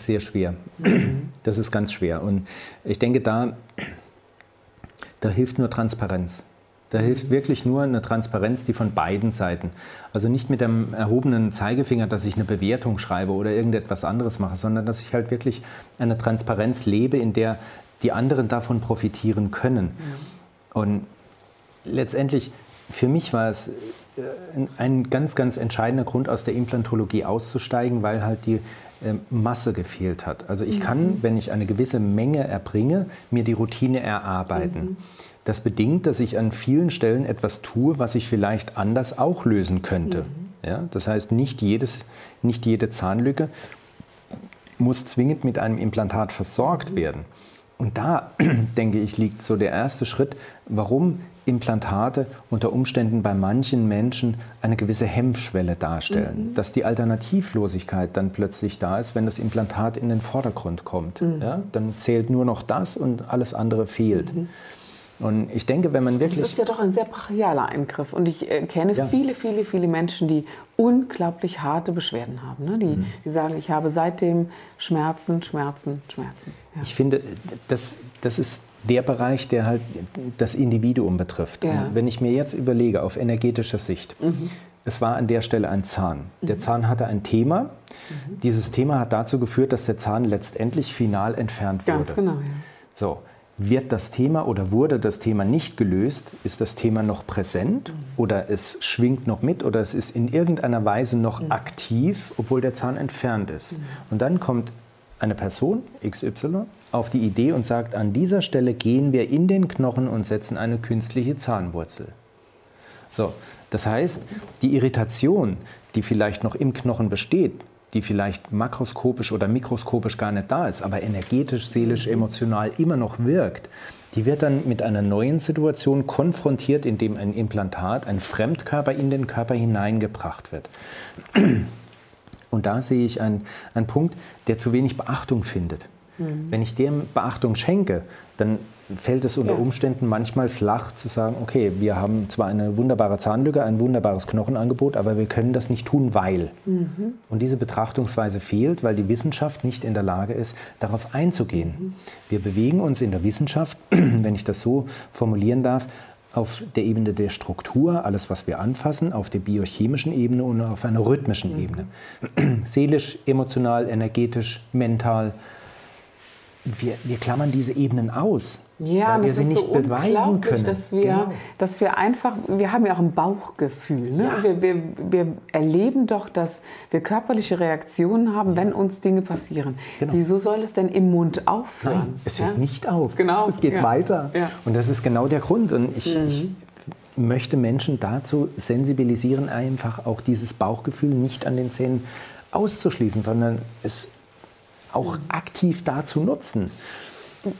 Ist sehr schwer. Das ist ganz schwer. Und ich denke, da, da hilft nur Transparenz. Da hilft wirklich nur eine Transparenz, die von beiden Seiten. Also nicht mit dem erhobenen Zeigefinger, dass ich eine Bewertung schreibe oder irgendetwas anderes mache, sondern dass ich halt wirklich eine Transparenz lebe, in der die anderen davon profitieren können. Ja. Und letztendlich, für mich war es äh, ein ganz, ganz entscheidender Grund, aus der Implantologie auszusteigen, weil halt die Masse gefehlt hat. Also ich mhm. kann, wenn ich eine gewisse Menge erbringe, mir die Routine erarbeiten. Mhm. Das bedingt, dass ich an vielen Stellen etwas tue, was ich vielleicht anders auch lösen könnte. Mhm. Ja? Das heißt, nicht, jedes, nicht jede Zahnlücke muss zwingend mit einem Implantat versorgt werden. Und da, denke ich, liegt so der erste Schritt, warum Implantate unter Umständen bei manchen Menschen eine gewisse Hemmschwelle darstellen. Mhm. Dass die Alternativlosigkeit dann plötzlich da ist, wenn das Implantat in den Vordergrund kommt. Mhm. Ja, dann zählt nur noch das und alles andere fehlt. Mhm. Und ich denke, wenn man wirklich. Das ist ja doch ein sehr brachialer Eingriff. Und ich äh, kenne ja. viele, viele, viele Menschen, die unglaublich harte Beschwerden haben. Ne? Die, mhm. die sagen, ich habe seitdem Schmerzen, Schmerzen, Schmerzen. Ja. Ich finde, das, das ist der Bereich, der halt das Individuum betrifft. Ja. wenn ich mir jetzt überlege, auf energetischer Sicht, mhm. es war an der Stelle ein Zahn. Der mhm. Zahn hatte ein Thema. Mhm. Dieses Thema hat dazu geführt, dass der Zahn letztendlich final entfernt wurde. Ganz genau, ja. So, wird das Thema oder wurde das Thema nicht gelöst, ist das Thema noch präsent oder es schwingt noch mit oder es ist in irgendeiner Weise noch mhm. aktiv, obwohl der Zahn entfernt ist. Mhm. Und dann kommt eine Person, XY, auf die Idee und sagt, an dieser Stelle gehen wir in den Knochen und setzen eine künstliche Zahnwurzel. So, das heißt, die Irritation, die vielleicht noch im Knochen besteht, die vielleicht makroskopisch oder mikroskopisch gar nicht da ist, aber energetisch, seelisch, emotional immer noch wirkt, die wird dann mit einer neuen Situation konfrontiert, indem ein Implantat, ein Fremdkörper in den Körper hineingebracht wird. Und da sehe ich einen, einen Punkt, der zu wenig Beachtung findet. Mhm. Wenn ich dem Beachtung schenke, dann fällt es unter ja. Umständen manchmal flach zu sagen, okay, wir haben zwar eine wunderbare Zahnlücke, ein wunderbares Knochenangebot, aber wir können das nicht tun, weil. Mhm. Und diese Betrachtungsweise fehlt, weil die Wissenschaft nicht in der Lage ist, darauf einzugehen. Mhm. Wir bewegen uns in der Wissenschaft, wenn ich das so formulieren darf, auf der Ebene der Struktur, alles, was wir anfassen, auf der biochemischen Ebene und auf einer rhythmischen mhm. Ebene. Seelisch, emotional, energetisch, mental. Wir, wir klammern diese Ebenen aus ja, weil wir sie nicht so beweisen können. Dass wir, genau. dass wir einfach, wir haben ja auch ein Bauchgefühl. Ne? Ja. Wir, wir, wir erleben doch, dass wir körperliche Reaktionen haben, wenn uns Dinge passieren. Genau. Wieso soll es denn im Mund aufhören? Nein, es hört ja? nicht auf. Genau. Es geht ja. weiter. Und das ist genau der Grund. Und ich, mhm. ich möchte Menschen dazu sensibilisieren, einfach auch dieses Bauchgefühl nicht an den Zähnen auszuschließen, sondern es auch mhm. aktiv dazu nutzen.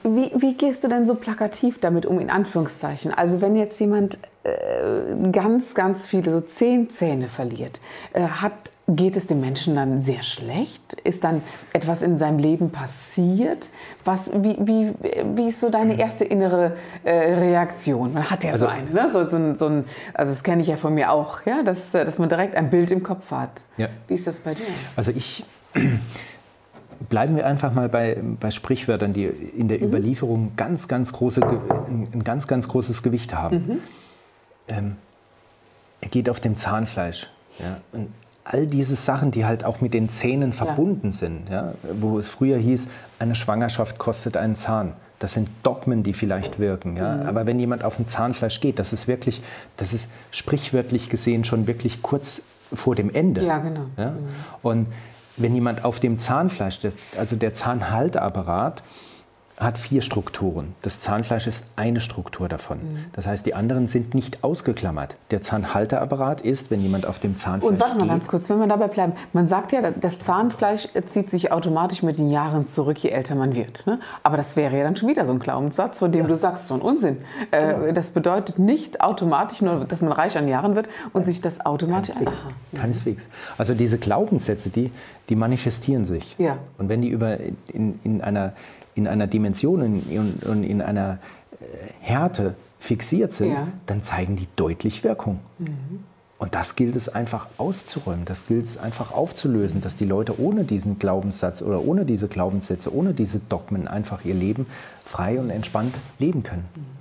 Wie, wie, gehst du denn so plakativ damit um, in Anführungszeichen? Also wenn jetzt jemand äh, ganz, ganz viele, so zehn Zähne verliert, äh, hat, geht es dem Menschen dann sehr schlecht? Ist dann etwas in seinem Leben passiert? Was, wie, wie, wie ist so deine erste innere äh, Reaktion? Man hat ja also, so eine, ne? so, so, so ein, also das kenne ich ja von mir auch, ja? dass, dass man direkt ein Bild im Kopf hat. Ja. Wie ist das bei dir? Also ich bleiben wir einfach mal bei, bei Sprichwörtern, die in der mhm. Überlieferung ganz, ganz große, ein ganz, ganz großes Gewicht haben. Mhm. Ähm, er geht auf dem Zahnfleisch. Ja? Und all diese Sachen, die halt auch mit den Zähnen verbunden ja. sind, ja? wo es früher hieß, eine Schwangerschaft kostet einen Zahn. Das sind Dogmen, die vielleicht wirken. Ja? Mhm. Aber wenn jemand auf dem Zahnfleisch geht, das ist wirklich, das ist sprichwörtlich gesehen schon wirklich kurz vor dem Ende. Ja, genau. Ja? Mhm. Und wenn jemand auf dem Zahnfleisch, also der Zahnhalteapparat, hat vier Strukturen. Das Zahnfleisch ist eine Struktur davon. Mhm. Das heißt, die anderen sind nicht ausgeklammert. Der Zahnhalteapparat ist, wenn jemand auf dem Zahnfleisch Und warte mal ganz kurz, wenn wir dabei bleiben. Man sagt ja, das Zahnfleisch zieht sich automatisch mit den Jahren zurück, je älter man wird. Ne? Aber das wäre ja dann schon wieder so ein Glaubenssatz, von dem ja. du sagst, so ein Unsinn. Äh, genau. das bedeutet nicht automatisch nur, dass man reich an Jahren wird und sich das automatisch... Keineswegs. Keineswegs. Also diese Glaubenssätze, die, die manifestieren sich. Ja. Und wenn die über in, in einer in einer Dimension und in, in, einer äh, Härte fixiert sind, ja. dann zeigen die deutlich Wirkung. Mhm. Und das gilt es einfach auszuräumen, das gilt es einfach aufzulösen, dass die Leute ohne diesen Glaubenssatz oder ohne diese Glaubenssätze, ohne diese Dogmen einfach ihr Leben frei und entspannt leben können. Mhm.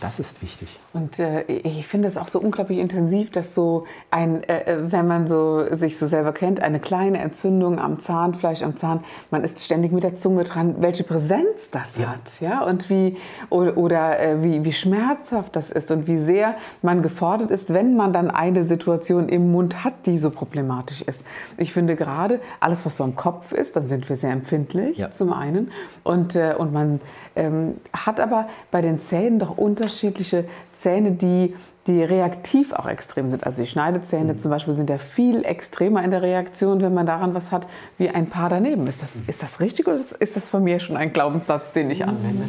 Das ist wichtig. Und äh, ich finde es auch so unglaublich intensiv, dass so ein, äh, äh, wenn man so sich so selber kennt, eine kleine Entzündung am Zahnfleisch, am Zahn, man ist ständig mit der Zunge dran, welche Präsenz das ja. hat, ja, und wie oder, oder äh, wie, wie schmerzhaft das ist und wie sehr man gefordert ist, wenn man dann eine Situation im Mund hat, die so problematisch ist. Ich finde gerade alles, was so am Kopf ist, dann sind wir sehr empfindlich ja. zum einen und äh, und man ähm, hat aber bei den Zähnen doch unterschiedliche Zähne, die, die reaktiv auch extrem sind. Also die Schneidezähne mhm. zum Beispiel sind ja viel extremer in der Reaktion, wenn man daran was hat, wie ein Paar daneben. Ist das, ist das richtig oder ist das von mir schon ein Glaubenssatz, den ich anwende?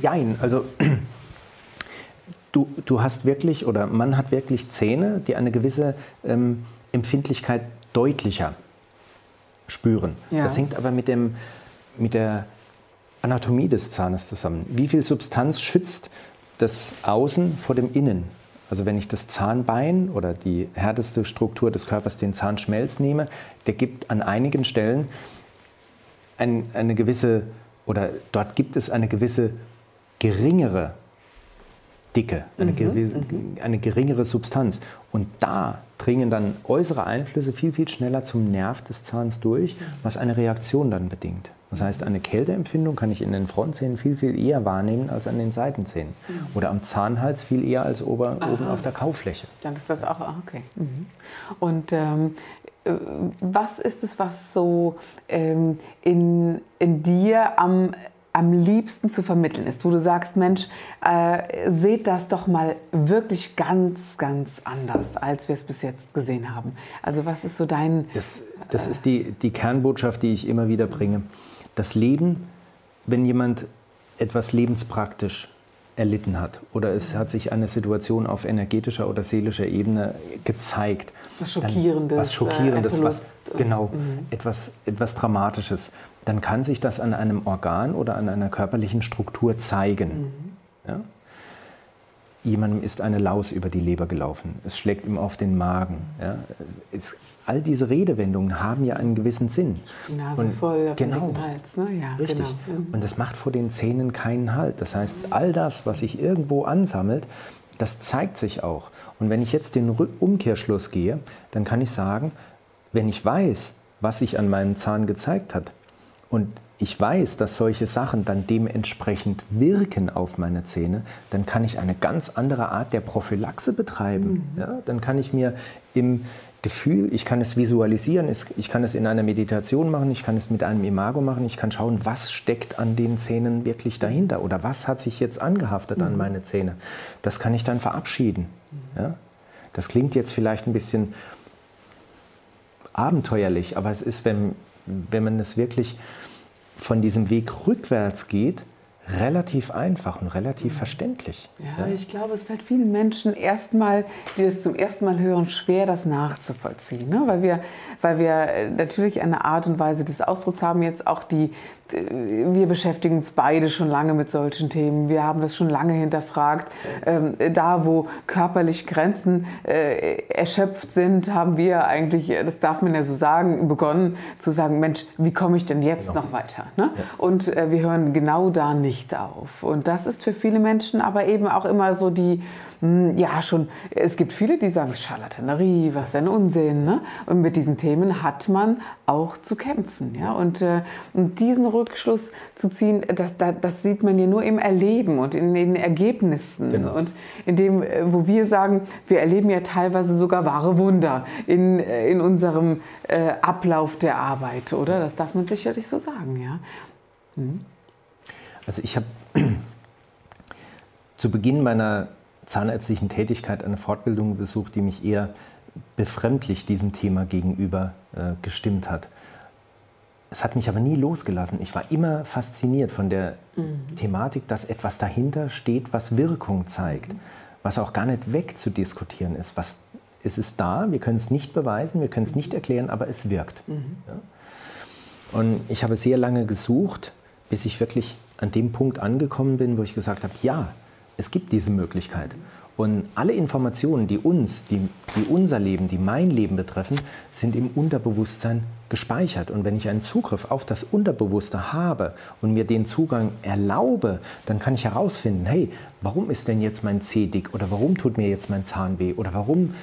Jein, also du, du hast wirklich oder man hat wirklich Zähne, die eine gewisse ähm, Empfindlichkeit deutlicher spüren. Ja. Das hängt aber mit, dem, mit der Anatomie des Zahnes zusammen. Wie viel Substanz schützt das Außen vor dem Innen? Also wenn ich das Zahnbein oder die härteste Struktur des Körpers, den Zahnschmelz nehme, der gibt an einigen Stellen ein, eine gewisse, oder dort gibt es eine gewisse geringere Dicke, eine, mhm, gewisse, mhm. eine geringere Substanz. Und da dringen dann äußere Einflüsse viel, viel schneller zum Nerv des Zahns durch, was eine Reaktion dann bedingt. Das heißt, eine Kälteempfindung kann ich in den Frontzähnen viel, viel eher wahrnehmen als an den Seitenzähnen. Mhm. Oder am Zahnhals viel eher als ober, oben auf der Kaufläche. Dann ist das auch, ah, okay. Mhm. Und ähm, äh, was ist es, was so ähm, in, in dir am am liebsten zu vermitteln ist, wo du sagst, Mensch, äh, seht das doch mal wirklich ganz, ganz anders, als wir es bis jetzt gesehen haben. Also was ist so dein... Das, das äh, ist die, die Kernbotschaft, die ich immer wieder bringe das Leben, wenn jemand etwas lebenspraktisch erlitten hat oder es hat sich eine Situation auf energetischer oder seelischer Ebene gezeigt. Was Schockierendes. Dann, was Schockierendes, äh, was, genau, mhm. etwas, etwas Dramatisches. Dann kann sich das an einem Organ oder an einer körperlichen Struktur zeigen. Mhm. Ja? Jemandem ist eine Laus über die Leber gelaufen. Es schlägt ihm auf den Magen. Ja? Es all diese Redewendungen haben ja einen gewissen Sinn. Die Nase und voll auf genau, Hals. Ne? Ja, richtig. Genau. Mhm. Und das macht vor den Zähnen keinen Halt. Das heißt, all das, was sich irgendwo ansammelt, das zeigt sich auch. Und wenn ich jetzt den Umkehrschluss gehe, dann kann ich sagen, wenn ich weiß, was sich an meinem Zahn gezeigt hat und ich weiß, dass solche Sachen dann dementsprechend wirken auf meine Zähne, dann kann ich eine ganz andere Art der Prophylaxe betreiben. Mhm. Ja, dann kann ich mir im Gefühl, ich kann es visualisieren, ich kann es in einer Meditation machen, ich kann es mit einem Imago machen, ich kann schauen, was steckt an den Zähnen wirklich dahinter oder was hat sich jetzt angehaftet mhm. an meine Zähne. Das kann ich dann verabschieden. Mhm. Ja? Das klingt jetzt vielleicht ein bisschen abenteuerlich, aber es ist, wenn, wenn man es wirklich von diesem Weg rückwärts geht, relativ einfach und relativ mhm. verständlich. Ja, ja, ich glaube, es fällt vielen Menschen erstmal, die das zum ersten Mal hören, schwer, das nachzuvollziehen. Ne? Weil, wir, weil wir äh, natürlich eine Art und Weise des Ausdrucks haben, jetzt auch die, wir beschäftigen uns beide schon lange mit solchen Themen. Wir haben das schon lange hinterfragt. Ähm, da, wo körperlich Grenzen äh, erschöpft sind, haben wir eigentlich, das darf man ja so sagen, begonnen zu sagen, Mensch, wie komme ich denn jetzt genau. noch weiter? Ne? Ja. Und äh, wir hören genau da nicht auf. Und das ist für viele Menschen aber eben auch immer so die, hm, ja, schon, es gibt viele, die sagen, Charlatanerie, was ein Unsinn. Ne? Und mit diesen Themen hat man auch zu kämpfen. Ja? Und, äh, und diesen Rückschluss zu ziehen, das, das, das, sieht man ja nur im Erleben und in den Ergebnissen. Genau. Und in dem, äh, wo wir sagen, wir erleben ja teilweise sogar wahre Wunder in, äh, in unserem äh, Ablauf der Arbeit, oder? Das darf man sicherlich so sagen, ja. Hm. Also ich habe zu Beginn meiner zahnärztlichen Tätigkeit eine Fortbildung besucht, die mich eher befremdlich diesem Thema gegenüber äh, gestimmt hat. Es hat mich aber nie losgelassen. Ich war immer fasziniert von der mhm. Thematik, dass etwas dahinter steht, was Wirkung zeigt, mhm. was auch gar nicht wegzudiskutieren ist. Was, es ist da, wir können es nicht beweisen, wir können es nicht erklären, aber es wirkt. Mhm. Ja? Und ich habe sehr lange gesucht, bis ich wirklich an dem Punkt angekommen bin, wo ich gesagt habe, ja, es gibt diese Möglichkeit. Und alle Informationen, die uns, die, die unser Leben, die mein Leben betreffen, sind im Unterbewusstsein gespeichert. Und wenn ich einen Zugriff auf das Unterbewusste habe und mir den Zugang erlaube, dann kann ich herausfinden, hey, warum ist denn jetzt mein Zeh dick oder warum tut mir jetzt mein Zahn weh oder warum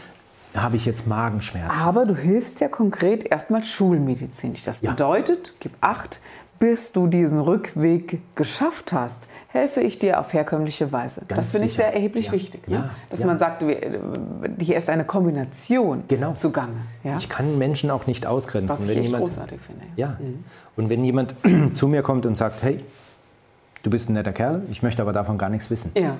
habe ich jetzt Magenschmerzen. Aber du hilfst ja konkret erstmal schulmedizinisch. Das ja. bedeutet, gib acht, bis du diesen Rückweg geschafft hast, helfe ich dir auf herkömmliche Weise. Ganz das finde ich sehr erheblich ja. wichtig. Ne? Ja. Dass ja. man sagt, hier ist eine Kombination genau. zugange. Ich kann Menschen auch nicht ausgrenzen. Was ich jemand, großartig finde. Ja. Mhm. Und wenn jemand zu mir kommt und sagt, hey, du bist ein netter Kerl, ich möchte aber davon gar nichts wissen. Ja.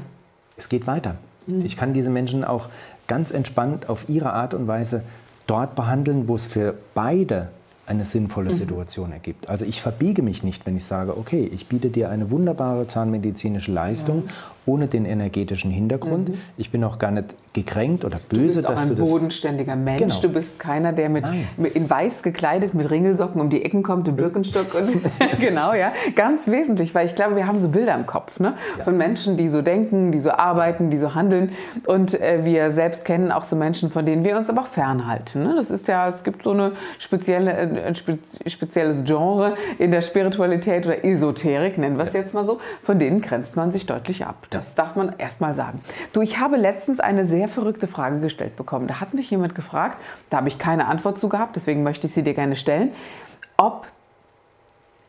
Es geht weiter. Mhm. Ich kann diese Menschen auch ganz entspannt auf ihre Art und Weise dort behandeln, wo es für beide eine sinnvolle mhm. Situation ergibt. Also ich verbiege mich nicht, wenn ich sage, okay, ich biete dir eine wunderbare zahnmedizinische Leistung ja. Ohne den energetischen Hintergrund. Mhm. Ich bin auch gar nicht gekränkt oder böse, du bist auch ein bodenständiger Mensch. Genau. Du bist keiner, der mit, mit, in weiß gekleidet mit Ringelsocken um die Ecken kommt, im Birkenstock und genau, ja, ganz wesentlich, weil ich glaube, wir haben so Bilder im Kopf ne? Ja. von Menschen, die so denken, die so arbeiten, die so handeln und äh, wir selbst kennen auch so Menschen, von denen wir uns aber auch fernhalten. Ne? Das ist ja, es gibt so eine spezielle äh, ein spezielles Genre in der Spiritualität oder Esoterik, nennen wir es ja. jetzt mal so, von denen grenzt man sich deutlich ab. Das darf man erst mal sagen. Du, ich habe letztens eine sehr verrückte Frage gestellt bekommen. Da hat mich jemand gefragt, da habe ich keine Antwort zu gehabt, deswegen möchte ich sie dir gerne stellen, ob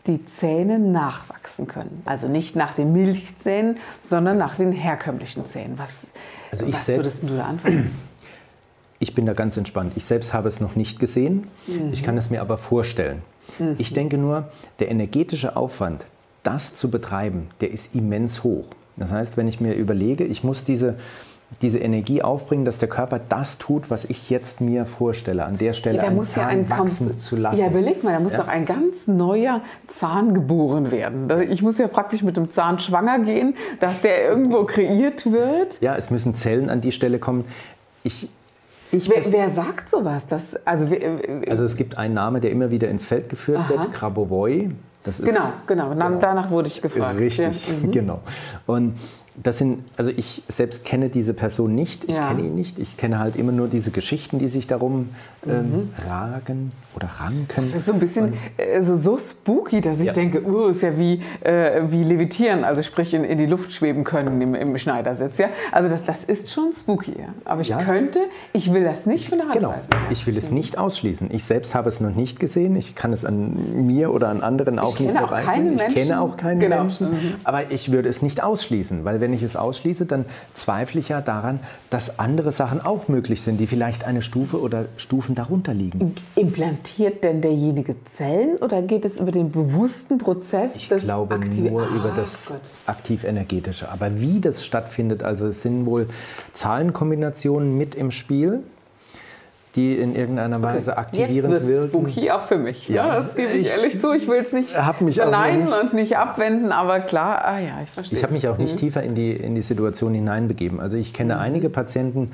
die Zähne nachwachsen können. Also nicht nach den Milchzähnen, sondern nach den herkömmlichen Zähnen. Was, also was würdest du da antworten? Ich bin da ganz entspannt. Ich selbst habe es noch nicht gesehen. Mhm. Ich kann es mir aber vorstellen. Mhm. Ich denke nur, der energetische Aufwand, das zu betreiben, der ist immens hoch. Das heißt, wenn ich mir überlege, ich muss diese, diese Energie aufbringen, dass der Körper das tut, was ich jetzt mir vorstelle, an der Stelle ja, einen Zahn ja ein wachsen zu lassen. Ja, überleg mal, da muss ja? doch ein ganz neuer Zahn geboren werden. Ich muss ja praktisch mit dem Zahn schwanger gehen, dass der irgendwo kreiert wird. Ja, es müssen Zellen an die Stelle kommen. Ich, wer, wer, sagt sowas? Das, also, also es gibt einen Namen, der immer wieder ins Feld geführt Aha. wird, Grabovoi. Genau, genau, genau. Danach wurde ich gefragt. Richtig, ja. mhm. genau. Und das sind, also ich selbst kenne diese Person nicht, ich ja. kenne ihn nicht. Ich kenne halt immer nur diese Geschichten, die sich darum ähm, mhm. ragen oder ranken. Das ist so ein bisschen also so spooky, dass ich ja. denke, uh, ist ja wie, äh, wie levitieren, also sprich in, in die Luft schweben können im, im Schneidersitz. Ja? Also das, das ist schon spooky. Ja? Aber ich könnte, ich will das nicht von der Hand genau. weisen. Ich will es mhm. nicht ausschließen. Ich selbst habe es noch nicht gesehen. Ich kann es an mir oder an anderen auch ich nicht erreichen. Ich kenne auch keinen genau. Menschen. Mhm. Aber ich würde es nicht ausschließen, weil wenn ich es ausschließe, dann zweifle ich ja daran, dass andere Sachen auch möglich sind, die vielleicht eine Stufe oder Stufen darunter liegen. Implantiert denn derjenige Zellen oder geht es über den bewussten Prozess? Ich glaube Aktiv nur ah, über das aktiv-energetische. Aber wie das stattfindet, also es sind wohl Zahlenkombinationen mit im Spiel die in irgendeiner Weise okay. aktivierend Jetzt wirken. spooky auch für mich. Ja, ja das gebe ich, ich, ehrlich zu. Ich will es nicht verneinen nicht, und nicht abwenden, aber klar, ah ja, ich verstehe. Ich habe mich auch nicht mhm. tiefer in die, in die Situation hineinbegeben. Also ich kenne mhm. einige Patienten,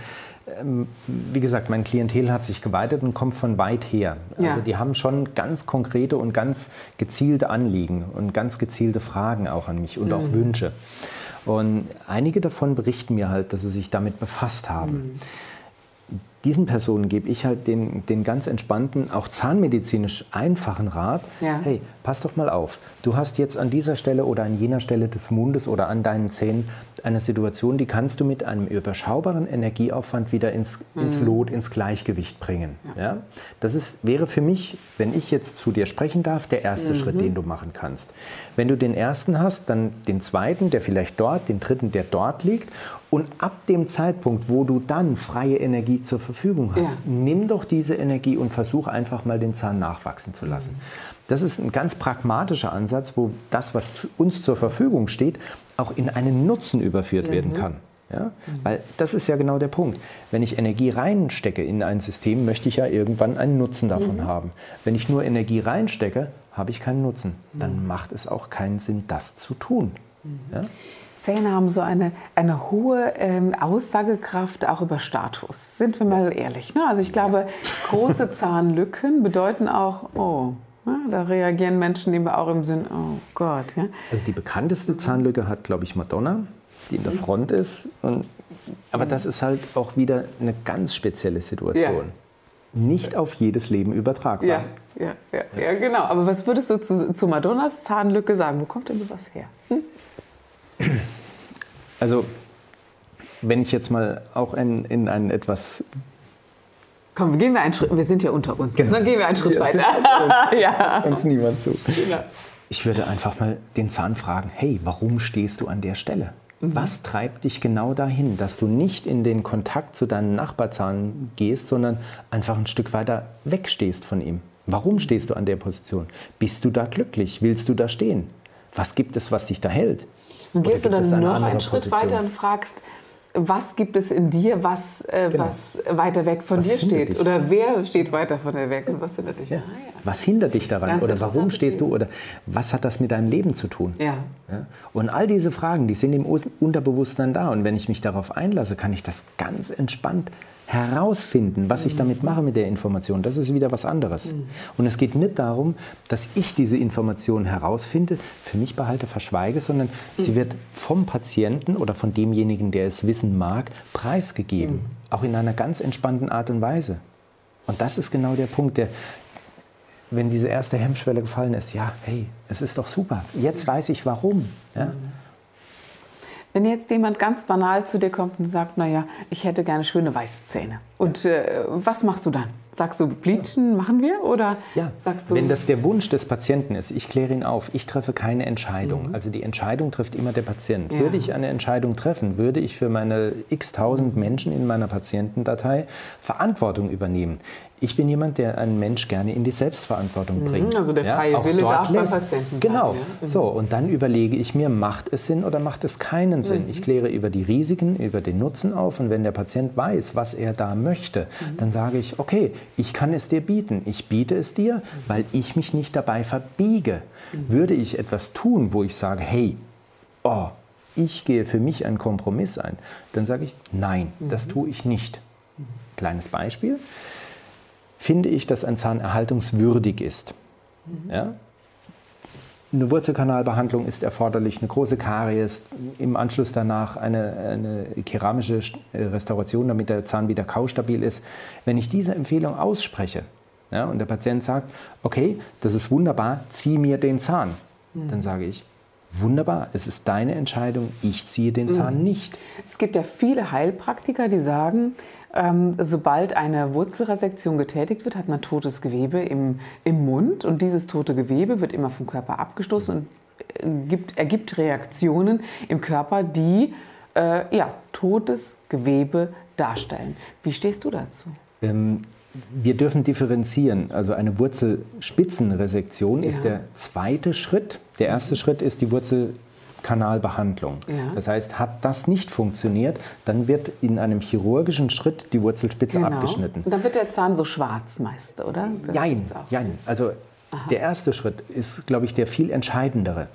ähm, wie gesagt, mein Klientel hat sich geweitet und kommt von weit her. Also ja. die haben schon ganz konkrete und ganz gezielte Anliegen und ganz gezielte Fragen auch an mich und mhm. auch Wünsche. Und einige davon berichten mir halt, dass sie sich damit befasst haben. Mhm diesen Personen gebe ich halt den, den ganz entspannten, auch zahnmedizinisch einfachen Rat, ja. hey, pass doch mal auf, du hast jetzt an dieser Stelle oder an jener Stelle des Mundes oder an deinen Zähnen eine Situation, die kannst du mit einem überschaubaren Energieaufwand wieder ins, mhm. ins Lot, ins Gleichgewicht bringen. Ja. ja. Das ist, wäre für mich, wenn ich jetzt zu dir sprechen darf, der erste mhm. Schritt, den du machen kannst. Wenn du den ersten hast, dann den zweiten, der vielleicht dort, den dritten, der dort liegt Und ab dem Zeitpunkt, wo du dann freie Energie zur Verfügung hast, ja. nimm doch diese Energie und versuch einfach mal den Zahn nachwachsen zu lassen. Das ist ein ganz pragmatischer Ansatz, wo das, was uns zur Verfügung steht, auch in einen Nutzen überführt mhm. werden kann. Ja? Mhm. Weil das ist ja genau der Punkt. Wenn ich Energie reinstecke in ein System, möchte ich ja irgendwann einen Nutzen davon mhm. haben. Wenn ich nur Energie reinstecke, habe ich keinen Nutzen. Dann mhm. macht es auch keinen Sinn, das zu tun. Mhm. Ja? Zähne haben so eine, eine hohe ähm, Aussagekraft auch über Status. Sind wir mal ehrlich. Ne? Also ich glaube, große Zahnlücken bedeuten auch, oh, ja, da reagieren Menschen eben auch im Sinn, oh Gott. Ja? Also die bekannteste Zahnlücke hat, glaube ich, Madonna die in der Front ist. Und, aber das ist halt auch wieder eine ganz spezielle Situation. Ja. Nicht auf jedes Leben übertragbar. Ja, ja, ja, ja, genau. Aber was würdest du zu, zu Madonnas Zahnlücke sagen? Wo kommt denn sowas her? Hm? Also, wenn ich jetzt mal auch in, in ein etwas Komm, gehen wir einen Schritt. Wir sind ja unter uns. Genau. Dann gehen wir einen Schritt wir weiter. Uns, ja. uns niemand zu. Genau. Ich würde einfach mal den Zahn fragen: Hey, warum stehst du an der Stelle? Mhm. Was treibt dich genau dahin, dass du nicht in den Kontakt zu deinem Nachbarzahn gehst, sondern einfach ein Stück weiter wegstehst von ihm? Warum stehst du an der Position? Bist du da glücklich? Willst du da stehen? Was gibt es, was dich da hält? Und gehst du dann noch einen Schritt Position? weiter und fragst, was gibt es in dir, was, äh, genau. was weiter weg von was dir steht? Dich? Oder wer steht weiter von dir weg? Und was hindert dich? Ja. Ah, ja. Was hindert dich daran? Ganz oder warum stehst du? Oder was hat das mit deinem Leben zu tun? Ja. ja. Und all diese Fragen, die sind im Unterbewusstsein da. Und wenn ich mich darauf einlasse, kann ich das ganz entspannt herausfinden, was ich damit mache mit der Information, das ist wieder was anderes. Mhm. Und es geht nicht darum, dass ich diese Information herausfinde, für mich behalte, verschweige, sondern mhm. sie wird vom Patienten oder von demjenigen, der es wissen mag, preisgegeben. Mhm. Auch in einer ganz entspannten Art und Weise. Und das ist genau der Punkt, der, wenn diese erste Hemmschwelle gefallen ist, ja, hey, es ist doch super, jetzt weiß ich warum. Ja? Wenn jetzt jemand ganz banal zu dir kommt und sagt, naja, ich hätte gerne schöne weiße Zähne. Und äh, was machst du dann? Sagst du, bleachen machen wir? Oder ja, sagst du wenn das der Wunsch des Patienten ist, ich kläre ihn auf, ich treffe keine Entscheidung. Mhm. Also die Entscheidung trifft immer der Patient. Ja. Würde ich eine Entscheidung treffen, würde ich für meine x tausend Menschen in meiner Patientendatei Verantwortung übernehmen. Ich bin jemand, der einen Mensch gerne in die Selbstverantwortung mhm, bringt. Also der freie ja, Wille darf lässt. beim Patienten Genau. Bleiben, ja? mhm. So, und dann überlege ich mir, macht es Sinn oder macht es keinen Sinn? Mhm. Ich kläre über die Risiken, über den Nutzen auf und wenn der Patient weiß, was er da möchte, mhm. dann sage ich, okay, ich kann es dir bieten. Ich biete es dir, mhm. weil ich mich nicht dabei verbiege. Mhm. Würde ich etwas tun, wo ich sage, hey, oh, ich gehe für mich einen Kompromiss ein, dann sage ich, nein, das tue ich nicht. Kleines Beispiel finde ich, dass ein Zahn erhaltungswürdig ist. Mhm. Ja? Eine Wurzelkanalbehandlung ist erforderlich, eine große Karies, im Anschluss danach eine, eine, keramische äh, Restauration, damit der Zahn wieder kaustabil ist. Wenn ich diese Empfehlung ausspreche ja, und der Patient sagt, okay, das ist wunderbar, zieh mir den Zahn, mhm. dann sage ich, Wunderbar, es ist deine Entscheidung, ich ziehe den Zahn mhm. nicht. Es gibt ja viele Heilpraktiker, die sagen, ähm, sobald eine Wurzelresektion getätigt wird, hat man totes Gewebe im, im Mund und dieses tote Gewebe wird immer vom Körper abgestoßen und äh, gibt, ergibt Reaktionen im Körper, die äh, ja, totes Gewebe darstellen. Wie stehst du dazu? Ähm, wir dürfen differenzieren. Also eine Wurzelspitzenresektion ja. ist der zweite Schritt. Der erste. Schritt ist die Wurzel Kanalbehandlung. Ja. Das heißt, hat das nicht funktioniert, dann wird in einem chirurgischen Schritt die Wurzelspitze genau. abgeschnitten. Und dann wird der Zahn so schwarz meist, oder? Das jein, jein. Also Aha. der erste Schritt ist, glaube ich, der viel entscheidendere.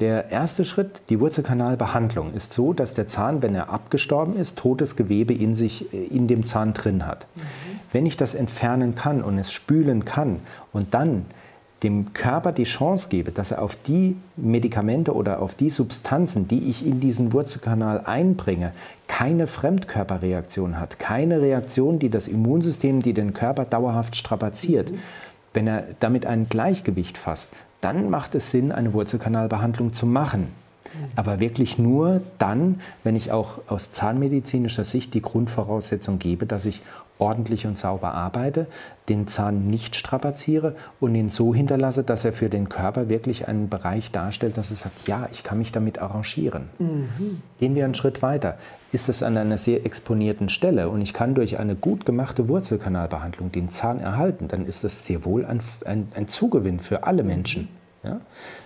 Der erste Schritt, die Wurzelkanalbehandlung, ist so, dass der Zahn, wenn er abgestorben ist, totes Gewebe in sich, äh, in dem Zahn drin hat. Mhm. Wenn ich das entfernen kann und es spülen kann und dann dem Körper die Chance gebe, dass er auf die Medikamente oder auf die Substanzen, die ich in diesen Wurzelkanal einbringe, keine Fremdkörperreaktion hat, keine Reaktion, die das Immunsystem, die den Körper dauerhaft strapaziert. Mhm. Wenn er damit ein Gleichgewicht fasst, dann macht es Sinn, eine Wurzelkanalbehandlung zu machen. Aber wirklich nur dann, wenn ich auch aus zahnmedizinischer Sicht die Grundvoraussetzung gebe, dass ich ordentlich und sauber arbeite, den Zahn nicht strapaziere und ihn so hinterlasse, dass er für den Körper wirklich einen Bereich darstellt, dass er sagt, ja, ich kann mich damit arrangieren. Mhm. Gehen wir einen Schritt weiter. Ist es an einer sehr exponierten Stelle und ich kann durch eine gut gemachte Wurzelkanalbehandlung den Zahn erhalten, dann ist das sehr wohl ein, ein, ein Zugewinn für alle Menschen. Ja?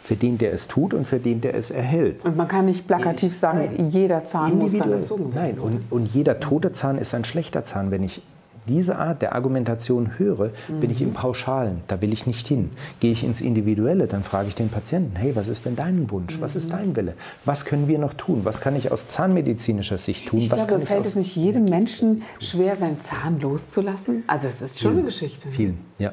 Für den, der es tut und für den, der es erhält. Und man kann nicht plakativ sagen, Nein. jeder Zahn muss dann entzogen werden. Nein, und, und jeder tote Zahn ist ein schlechter Zahn. Wenn ich diese Art der Argumentation höre, mhm. bin ich im Pauschalen. Da will ich nicht hin. Gehe ich ins Individuelle, dann frage ich den Patienten, hey, was ist denn dein Wunsch? Was ist mhm. dein Wille? Was können wir noch tun? Was kann ich aus zahnmedizinischer Sicht tun? Ich was glaube, fällt es nicht jedem Menschen schwer, seinen Zahn loszulassen? Also es ist schon Vielen. eine Geschichte. Vielen, ja.